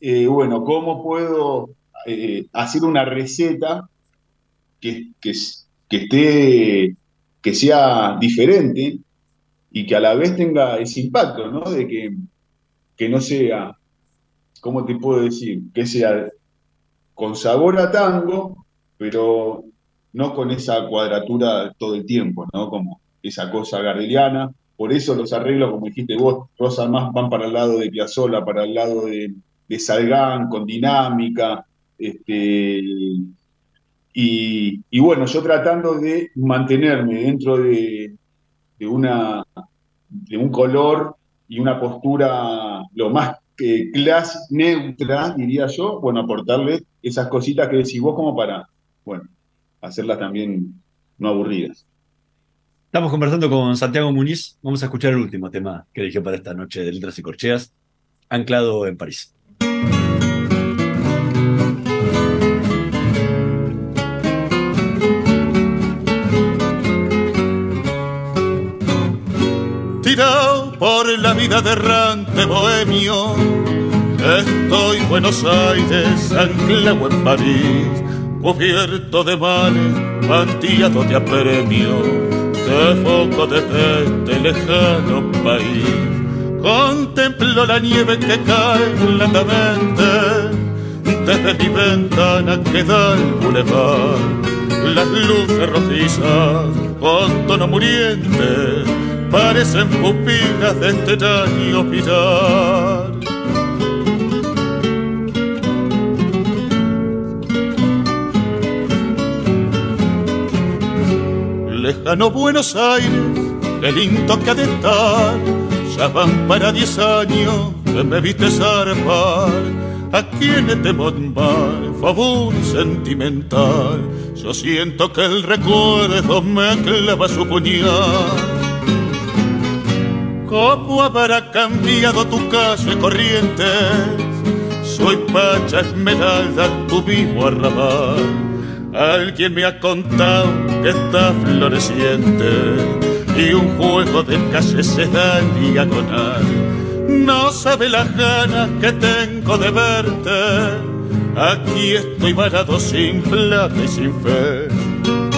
eh, bueno, ¿cómo puedo eh, hacer una receta que, que, que esté, que sea diferente y que a la vez tenga ese impacto, ¿no? De que, que no sea, ¿cómo te puedo decir? Que sea con sabor a tango, pero no con esa cuadratura todo el tiempo, ¿no? Como esa cosa gardeliana. Por eso los arreglos, como dijiste vos, Rosa, más van para el lado de Piazzolla, para el lado de, de Salgán, con dinámica, este, y, bueno, yo tratando de mantenerme dentro de, de una, de un color y una postura lo más que clase neutra, diría yo, bueno, aportarle esas cositas que decís vos como para, bueno, hacerlas también no aburridas. Estamos conversando con Santiago Muñiz. Vamos a escuchar el último tema que dije para esta noche de Letras y Corcheas, anclado en París. Tirado por la vida de errante bohemio, estoy Buenos Aires, anclado en París, cubierto de males, mantillado de apremio, de foco desde este lejano país. Contemplo la nieve que cae lentamente desde mi ventana que da el bulevar. Las luces rojizas con tono muriente parecen pupilas de este año mirar. Lejano Buenos Aires, qué lindo que ha de estar, ya van para diez años noche me viste zarpar aquí en este Montbar, favor sentimental. Yo siento que el recuerdo me clava su puñal. ¿Cómo habrá cambiado tu calle corriente? Soy Pacha Esmeralda, tu mismo arrabal. Alguien me ha contado que está floreciente y un juego de calle se da diagonal. No sabe las ganas que tengo de verte. Aquí estoy varado sin plata y sin fe.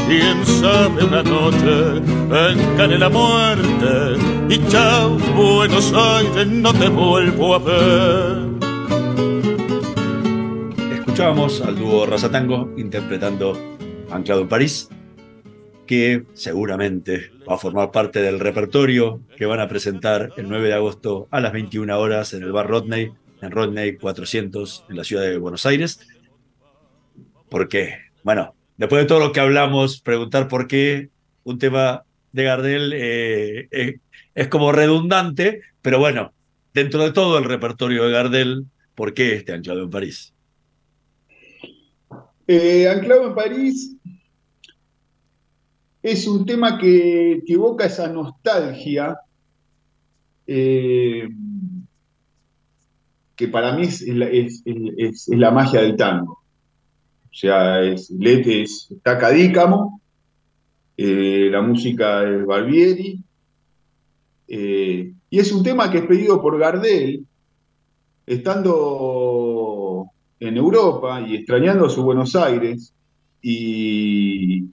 Quién sabe una noche encare la muerte y chao Buenos Aires no te vuelvo a ver. Escuchábamos al dúo Razatango interpretando Anclado en París, que seguramente va a formar parte del repertorio que van a presentar el 9 de agosto a las 21 horas en el bar Rodney, en Rodney 400 en la ciudad de Buenos Aires. ¿Por qué? Bueno, después de todo lo que hablamos, preguntar por qué un tema de Gardel eh, eh, es como redundante, pero bueno, dentro de todo el repertorio de Gardel, ¿por qué este anclado en París? Eh, anclado en París es un tema que, evoca esa nostalgia eh, que para mí es, es, es, es, la magia del tango. O sea, es, Lete está Cadícamo, eh, la música es Barbieri, y es un tema que es pedido por Gardel, estando en Europa y extrañando a su Buenos Aires, y,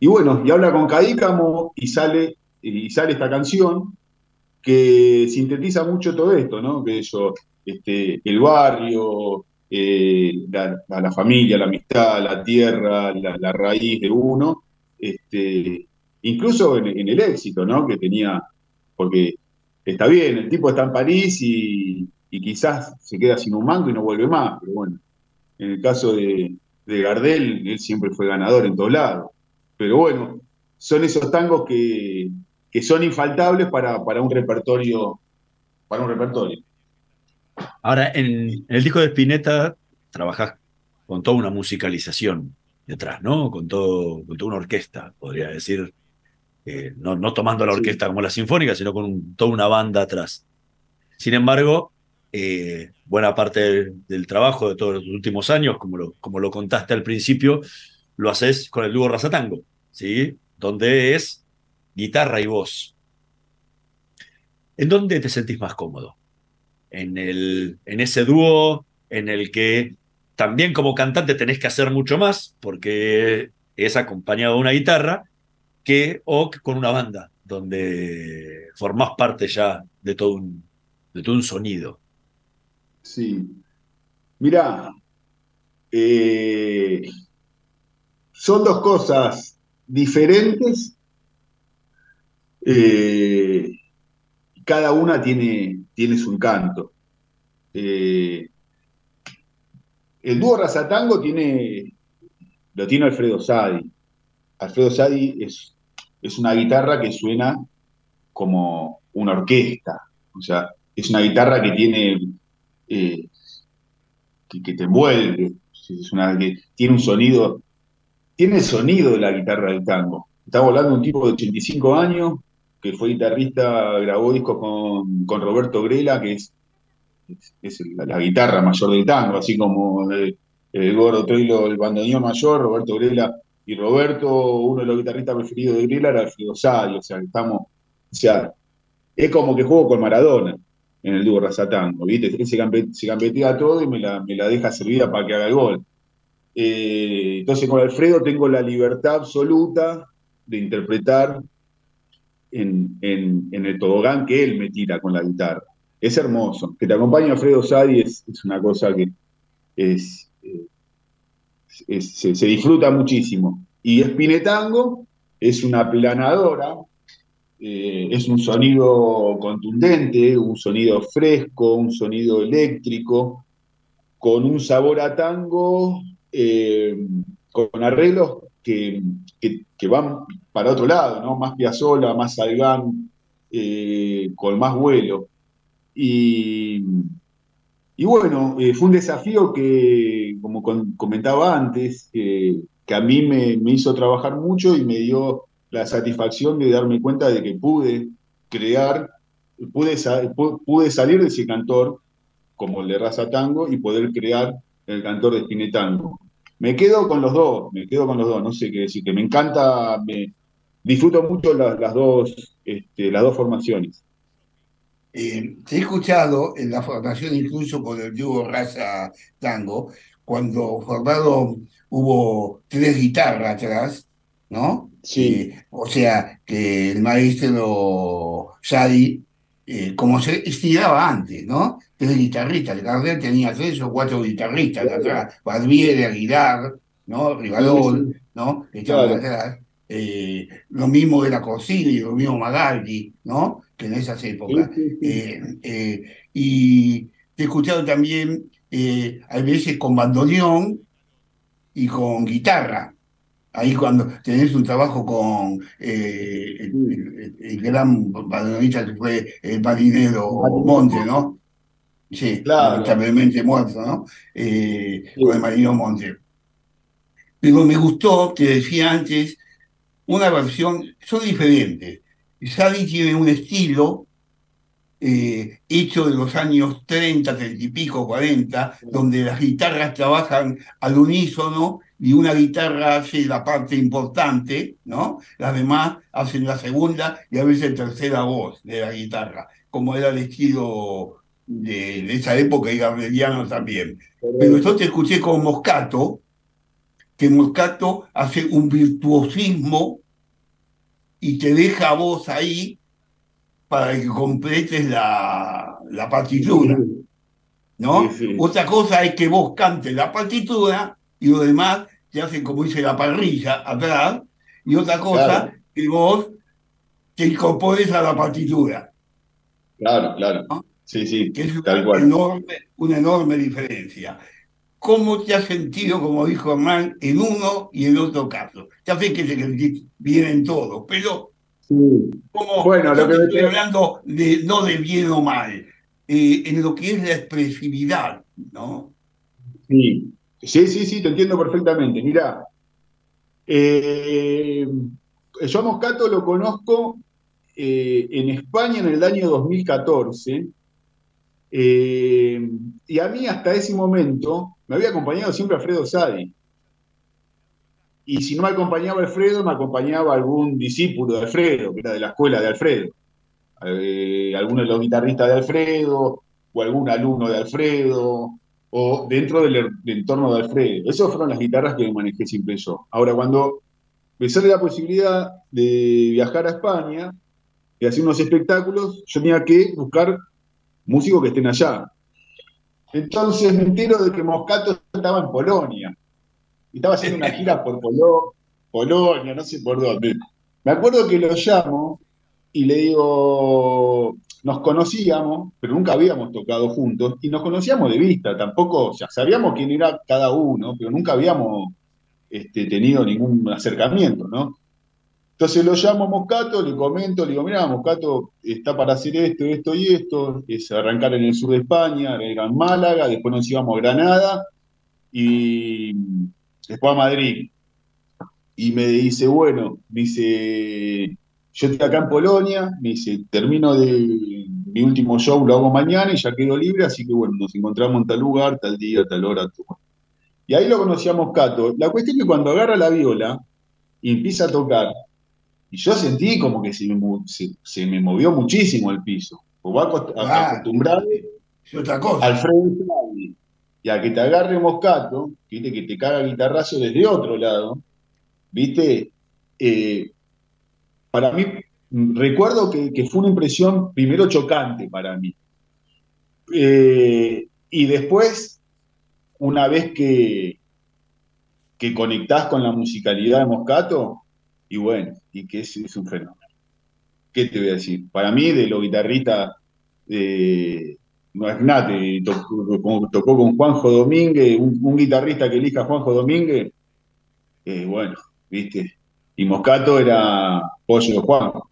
y bueno, y habla con Cadícamo y sale, y sale esta canción que sintetiza mucho todo esto, ¿no? Que eso, este, el barrio, eh, la, la, familia, la amistad, la tierra, la, la raíz de uno, este, incluso en, en, el éxito, ¿no? Que tenía, porque está bien, el tipo está en París y, y, quizás se queda sin un mango y no vuelve más, pero bueno, en el caso de, de Gardel, él siempre fue ganador en todos lados. Pero bueno, son esos tangos que, que son infaltables para, para, un repertorio. Para un repertorio. Ahora, en, el disco de Spinetta trabajas con toda una musicalización detrás, ¿no? Con, todo, con toda una orquesta, podría decir. Eh, no, no, tomando la orquesta sí. como la sinfónica, sino con un, toda una banda atrás. Sin embargo, eh, buena parte del, trabajo de todos los últimos años, como lo, como lo contaste al principio, lo haces con el dúo Razatango, ¿sí? Donde es guitarra y voz. ¿En dónde te sentís más cómodo? En, el, en ese dúo en el que también como cantante tenés que hacer mucho más, porque es acompañado de una guitarra, que o con una banda, donde formás parte ya de todo un, de todo un sonido. Sí. Mira, eh, son dos cosas diferentes. Eh, cada una tiene, tiene su encanto. Eh, el dúo Razatango tiene, lo tiene Alfredo Sadi. Alfredo Sadi es, es una guitarra que suena como una orquesta. O sea, es una guitarra que tiene, eh, que, te envuelve. Que tiene un sonido tiene el sonido de la guitarra del tango. Estamos hablando de un tipo de 85 años, que fue guitarrista, grabó discos con, con Roberto Grela, que es, es, la, guitarra mayor del tango, así como el, el Gordo Troilo, el bandoneón mayor, Roberto Grela y Roberto, uno de los guitarristas preferidos de Grela era Alfredo Sadi, o sea, estamos, o sea, es como que juego con Maradona en el dúo Razatango, ¿viste? Él se, gambe, se gambetea todo y me la, me la deja servida para que haga el gol. Eh, entonces con Alfredo tengo la libertad absoluta de interpretar en, en, el tobogán que él me tira con la guitarra. Es hermoso. Que te acompañe Alfredo Sadi es, una cosa que es, es, se, se, disfruta muchísimo. Y Espinetango es una planadora, eh, es un sonido contundente, un sonido fresco, un sonido eléctrico, con un sabor a tango eh, con arreglos que, que, van para otro lado, ¿no? Más Piazzolla, más Salgán, eh, con más vuelo. Y, y bueno, fue un desafío que, como comentaba antes, que a mí me, me, hizo trabajar mucho y me dio la satisfacción de darme cuenta de que pude crear, pude, pude salir de ese cantor, como el de Raza Tango, y poder crear el cantor de Spinetango. Me quedo con los dos, me quedo con los dos, no sé qué decir, que me encanta, me disfruto mucho las, dos, este, las dos formaciones. Eh, te he escuchado en la formación incluso con el dúo Raza Tango, cuando formado hubo tres guitarras atrás, ¿no? Sí. Eh, o sea, que el maestro Sadi, eh, como se estiraba antes, ¿no? Tres guitarristas. El Gardel tenía tres o cuatro guitarristas atrás. Barbieri, Aguilar, ¿no? Rivalol, ¿no? Estaban atrás. Eh, lo mismo de la cocina y lo mismo Magaldi, ¿no? Que en esas épocas. y te he escuchado también, a veces con bandoneón y con guitarra, ahí cuando tenés un trabajo con eh, el, gran bandoneonista que fue el marinero Monte, ¿no? Sí, lamentablemente muerto, ¿no? Eh, Con el marinero Monte. Pero me gustó, te decía antes, una versión, son diferentes. Sally tiene un estilo eh, hecho de los años 30, 30 y pico, 40, donde las guitarras trabajan al unísono y una guitarra hace la parte importante, ¿no? Las demás hacen la segunda y a veces tercera voz de la guitarra, como era el estilo de, esa época y Gabrieliano también. Pero yo te escuché con Moscato, que Moscato hace un virtuosismo y te deja a vos ahí para que completes la, la partitura. ¿No? Otra cosa es que vos cantes la partitura y lo demás te hacen como dice la parrilla atrás, y otra cosa que vos te incorpores a la partitura. Claro, claro. Sí, sí, que es una, Enorme, una enorme diferencia. ¿Cómo te has sentido, como dijo Hernán, en uno y en otro caso? Ya sé que se vienen todos, pero como bueno, lo que estoy hablando de, no de bien o mal, eh, en lo que es la expresividad, ¿no? Sí, sí, sí, sí, te entiendo perfectamente. Mira, eh, yo a Moscato lo conozco eh, en España en el año 2014. y a mí hasta ese momento me había acompañado siempre Alfredo Sadi. Y si no me acompañaba Alfredo, me acompañaba algún discípulo de Alfredo, que era de la escuela de Alfredo. Eh, alguno de los guitarristas de Alfredo, o algún alumno de Alfredo, o dentro del, entorno de Alfredo. Esas fueron las guitarras que manejé siempre yo. Ahora, cuando me sale la posibilidad de viajar a España y hacer unos espectáculos, yo tenía que buscar músicos que estén allá. Entonces me entero de que Moscato estaba en Polonia estaba haciendo una gira por Polonia, no sé por dónde. Me acuerdo que lo llamo y le digo, nos conocíamos, pero nunca habíamos tocado juntos, y nos conocíamos de vista, tampoco, o sea, sabíamos quién era cada uno, pero nunca habíamos este, tenido ningún acercamiento, ¿no? Entonces lo llamo a Moscato, le comento, le digo, mira, Moscato está para hacer esto, esto y esto, es arrancar en el sur de España, era en Málaga, después nos íbamos a Granada, y después a Madrid. Y me dice, bueno, dice, yo estoy acá en Polonia, me dice, termino de mi último show, lo hago mañana y ya quedo libre, así que bueno, nos encontramos en tal lugar, tal día, tal hora. Y ahí lo conocíamos Cato. La cuestión es que cuando agarra la viola y empieza a tocar, y yo sentí como que se me, se, me movió muchísimo el piso. O va a acostumbrar al frente y a que te agarre Moscato, ¿viste? que te caga guitarrazo desde otro lado, ¿viste? Eh, para mí, recuerdo que, fue una impresión primero chocante para mí. Eh, y después, una vez que, que conectás con la musicalidad de Moscato, y bueno, y que es, un fenómeno. ¿Qué te voy a decir? Para mí, de los guitarristas eh, no es Nate, tocó, tocó, con Juanjo Domínguez, un, guitarrista que elija Juanjo Domínguez, eh, bueno, viste, y Moscato era pollo de Juanjo.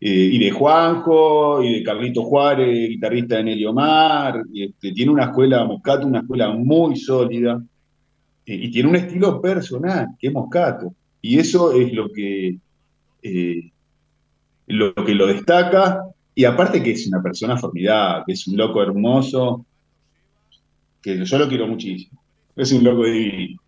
eh, y de Juanjo, y de Carlito Juárez, guitarrista de Nelio Mar. Este, tiene una escuela, Moscato, una escuela muy sólida. eh, y tiene un estilo personal, que es Moscato. Y eso es lo que, eh, lo que lo destaca. Y aparte que es una persona formidable, que es un loco hermoso, que yo lo quiero muchísimo. Es un loco divino.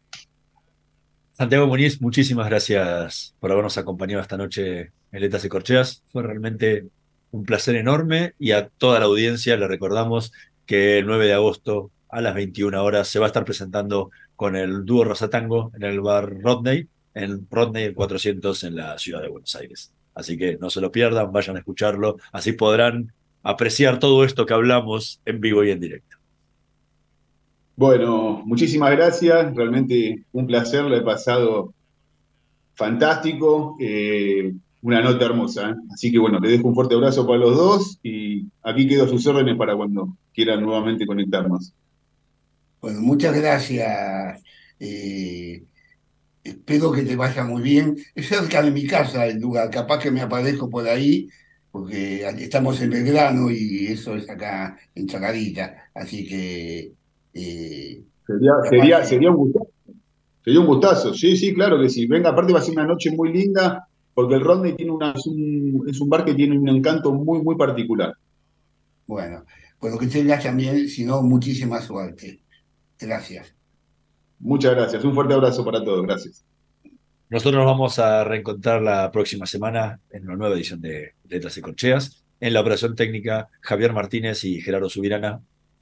Santiago Muñiz, muchísimas gracias por habernos acompañado esta noche en y Corcheas. Fue realmente un placer enorme y a toda la audiencia le recordamos que el 9 de agosto a las 21 horas se va a estar presentando con el dúo Rosatango en el bar Rodney, en Rodney 400 en la ciudad de Buenos Aires. Así que no se lo pierdan, vayan a escucharlo, así podrán apreciar todo esto que hablamos en vivo y en directo. Bueno, muchísimas gracias, realmente un placer, lo he pasado fantástico, eh, una nota hermosa. ¿eh? Así que bueno, les dejo un fuerte abrazo para los dos y aquí quedo sus órdenes para cuando quieran nuevamente conectarnos. Bueno, muchas gracias. eh, espero que te vaya muy bien. Es cerca de mi casa el lugar, capaz que me aparezco por ahí, porque estamos en Belgrano y eso es acá en Chacarita. Así que eh, Sería, sería, sería un gustazo. Sería un gustazo, sí, sí, claro que sí. Venga, aparte va a ser una noche muy linda, porque el Rodney tiene una, es, un, es un bar que tiene un encanto muy, muy particular. bueno, bueno, que tengas también, si no, muchísima suerte. Gracias. Muchas gracias, un fuerte abrazo para todos, gracias. Nosotros nos vamos a reencontrar la próxima semana en una nueva edición de Letras y Corcheas. En la operación técnica, Javier Martínez y Gerardo Subirana.